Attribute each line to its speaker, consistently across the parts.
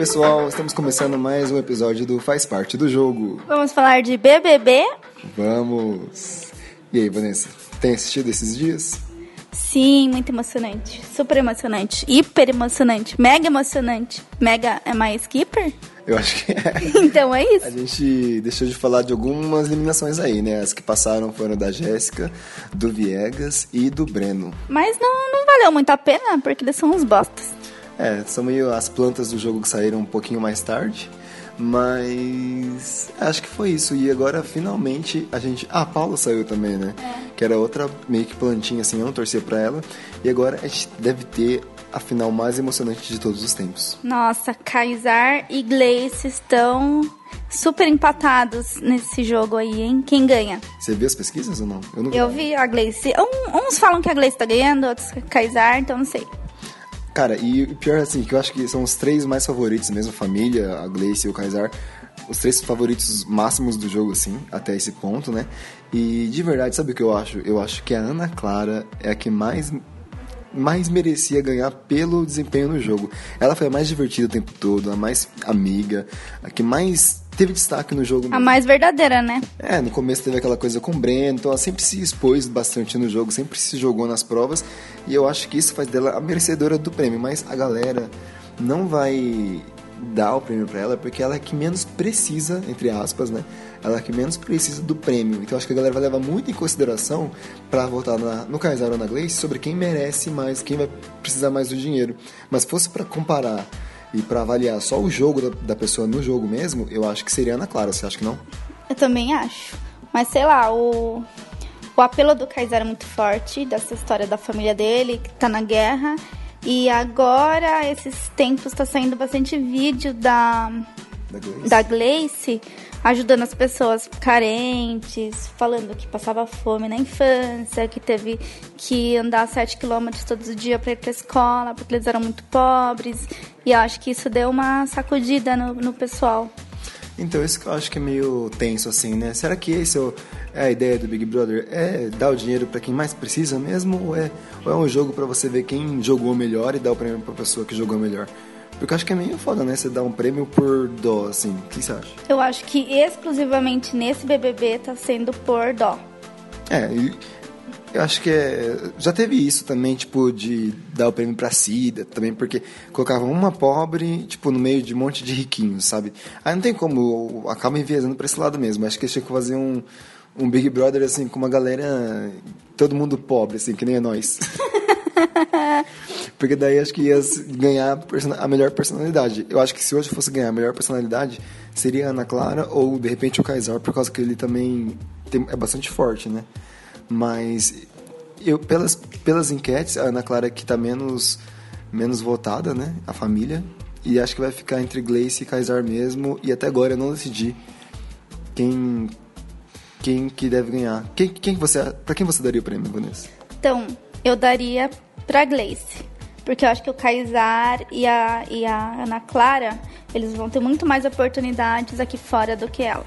Speaker 1: pessoal, estamos começando mais um episódio do Faz Parte do Jogo.
Speaker 2: Vamos falar de BBB?
Speaker 1: Vamos! E aí, Vanessa, tem assistido esses dias?
Speaker 2: Sim, muito emocionante. Super emocionante. Hiper emocionante. Mega emocionante. Mega é mais keeper?
Speaker 1: Eu acho que é.
Speaker 2: Então é isso.
Speaker 1: A gente deixou de falar de algumas eliminações aí, né? As que passaram foram da Jéssica, do Viegas e do Breno.
Speaker 2: Mas não, não valeu muito a pena, porque eles são uns bostas.
Speaker 1: É, são meio as plantas do jogo que saíram um pouquinho mais tarde. Mas acho que foi isso. E agora finalmente a gente. Ah, a Paula saiu também, né?
Speaker 2: É.
Speaker 1: Que era outra meio que plantinha assim, eu não torcia pra ela. E agora a gente deve ter a final mais emocionante de todos os tempos.
Speaker 2: Nossa, Kaysar e Gleice estão super empatados nesse jogo aí, hein? Quem ganha?
Speaker 1: Você viu as pesquisas ou não?
Speaker 2: não eu vi a Gleice. Um, uns falam que a Gleice tá ganhando, outros que a Kaysar, então não sei.
Speaker 1: Cara, e o pior assim, que eu acho que são os três mais favoritos mesmo, a família, a Gleice e o Kaysar, os três favoritos máximos do jogo, assim, até esse ponto, né? E de verdade, sabe o que eu acho? Eu acho que a Ana Clara é a que mais mais merecia ganhar pelo desempenho no jogo. Ela foi a mais divertida o tempo todo, a mais amiga, a que mais teve destaque no jogo.
Speaker 2: A mais verdadeira, né?
Speaker 1: É, no começo teve aquela coisa com o Breno, então ela sempre se expôs bastante no jogo, sempre se jogou nas provas, e eu acho que isso faz dela a merecedora do prêmio, mas a galera não vai dar o prêmio para ela porque ela é que menos precisa, entre aspas, né? Ela é que menos precisa do prêmio. Então acho que a galera vai levar muito em consideração para votar na, no Kaysar ou na Gleice sobre quem merece mais, quem vai precisar mais do dinheiro. Mas fosse para comparar e para avaliar só o jogo da, da, pessoa no jogo mesmo, eu acho que seria Ana Clara, você acha que não?
Speaker 2: Eu também acho. Mas sei lá, o, o apelo do Kaysar é muito forte, dessa história da família dele, que tá na guerra. E agora, esses tempos, está saindo bastante vídeo da,
Speaker 1: da Gleice.
Speaker 2: da Gleice ajudando as pessoas carentes, falando que passava fome na infância, que teve que andar 7 quilômetros todos os dias para ir para escola, porque eles eram muito pobres. E eu acho que isso deu uma sacudida no, no pessoal.
Speaker 1: Então, isso que eu acho que é meio tenso, assim, né? Será que esse é a ideia do Big Brother? É dar o dinheiro para quem mais precisa mesmo? Ou é, ou é um jogo para você ver quem jogou melhor e dar o prêmio pra pessoa que jogou melhor? Porque eu acho que é meio foda, né? Você dar um prêmio por dó, assim. O que você acha?
Speaker 2: Eu acho que exclusivamente nesse BBB tá sendo por dó.
Speaker 1: É, e eu acho que é, já teve isso também, tipo, de dar o prêmio pra Cida também, porque colocavam uma pobre, tipo, no meio de um monte de riquinhos, sabe? Aí não tem como, acaba enviesando pra esse lado mesmo. Acho que eles tinham que fazer um, um Big Brother, assim, com uma galera, todo mundo pobre, assim, que nem é nós. porque daí acho que ia ganhar a melhor personalidade. Eu acho que se hoje fosse ganhar a melhor personalidade, seria a Ana Clara ou, de repente, o Kaysar, por causa que ele também tem, é bastante forte, né? Mas eu pelas, pelas enquetes, a Ana Clara que está menos, menos votada, né? A família. E acho que vai ficar entre Gleice e Kaysar mesmo. E até agora eu não decidi quem, quem que deve ganhar. Quem, quem você, pra quem você daria o prêmio, Vanessa?
Speaker 2: Então, eu daria pra Gleice. Porque eu acho que o Kaysar e a, e a Ana Clara, eles vão ter muito mais oportunidades aqui fora do que ela.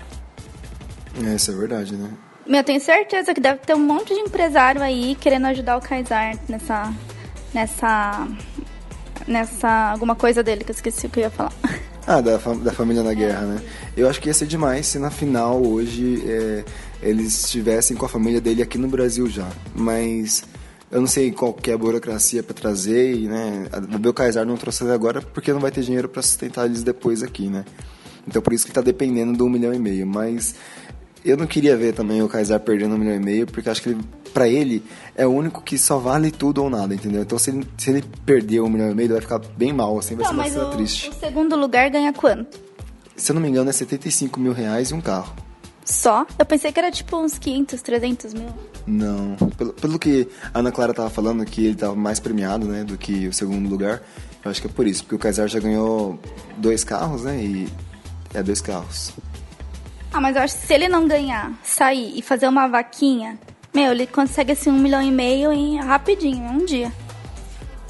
Speaker 1: É, isso é verdade, né?
Speaker 2: Eu tenho certeza que deve ter um monte de empresário aí querendo ajudar o Kaysar nessa. nessa. nessa. alguma coisa dele que eu esqueci o que eu ia falar.
Speaker 1: Ah, da, da família na guerra, né? Eu acho que ia ser demais se na final hoje é, eles estivessem com a família dele aqui no Brasil já. Mas eu não sei qual que é a burocracia para trazer, e, né? O Kaysar não trouxe agora porque não vai ter dinheiro para sustentar eles depois aqui, né? Então por isso que está dependendo do um milhão e meio. Mas eu não queria ver também o Kaysar perdendo um milhão e meio, porque acho que ele, pra ele é o único que só vale tudo ou nada, entendeu? Então se ele, se ele perder um milhão e meio, ele vai ficar bem mal, assim, vai
Speaker 2: não,
Speaker 1: ser uma cena
Speaker 2: o,
Speaker 1: triste.
Speaker 2: O segundo lugar ganha quanto?
Speaker 1: Se eu não me engano, é 75 mil reais e um carro.
Speaker 2: Só? Eu pensei que era tipo uns 500, 300 mil.
Speaker 1: Não. Pelo, pelo que a Ana Clara tava falando, que ele tava mais premiado, né, do que o segundo lugar, eu acho que é por isso, porque o Kaysar já ganhou dois carros, né, e é dois carros.
Speaker 2: Ah, mas eu acho que se ele não ganhar, sair e fazer uma vaquinha, meu, ele consegue assim um milhão e meio em rapidinho, em um dia.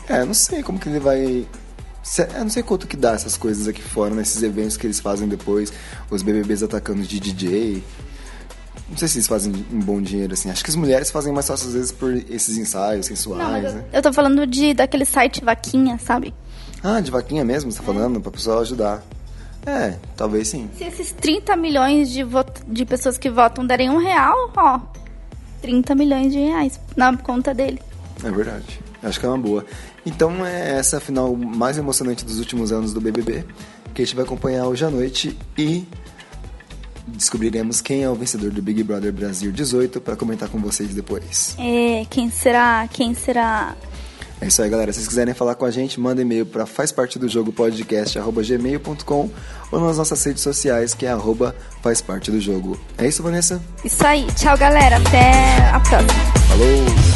Speaker 1: É, não sei como que ele vai. Eu não sei quanto que dá essas coisas aqui fora, nesses eventos que eles fazem depois, os BBBs atacando de DJ. Não sei se eles fazem um bom dinheiro, assim. Acho que as mulheres fazem mais fácil, às vezes, por esses ensaios sensuais,
Speaker 2: não,
Speaker 1: né?
Speaker 2: Eu tô falando de daquele site vaquinha, sabe?
Speaker 1: Ah, de vaquinha mesmo, você tá falando? Pra pessoa ajudar. É, talvez sim.
Speaker 2: Se esses 30 milhões de, de pessoas que votam derem um real, ó, 30 milhões de reais na conta dele.
Speaker 1: É verdade. Acho que é uma boa. Então é essa a final mais emocionante dos últimos anos do BBB, que a gente vai acompanhar hoje à noite e descobriremos quem é o vencedor do Big Brother Brasil 18 para comentar com vocês depois.
Speaker 2: É, quem será? Quem será?
Speaker 1: É isso aí, galera. Se vocês quiserem falar com a gente, manda e-mail para faz parte do jogo podcast@gmail.com ou nas nossas redes sociais que é arroba faz parte do jogo. É isso, Vanessa?
Speaker 2: Isso aí. Tchau, galera. Até a próxima.
Speaker 1: Falou!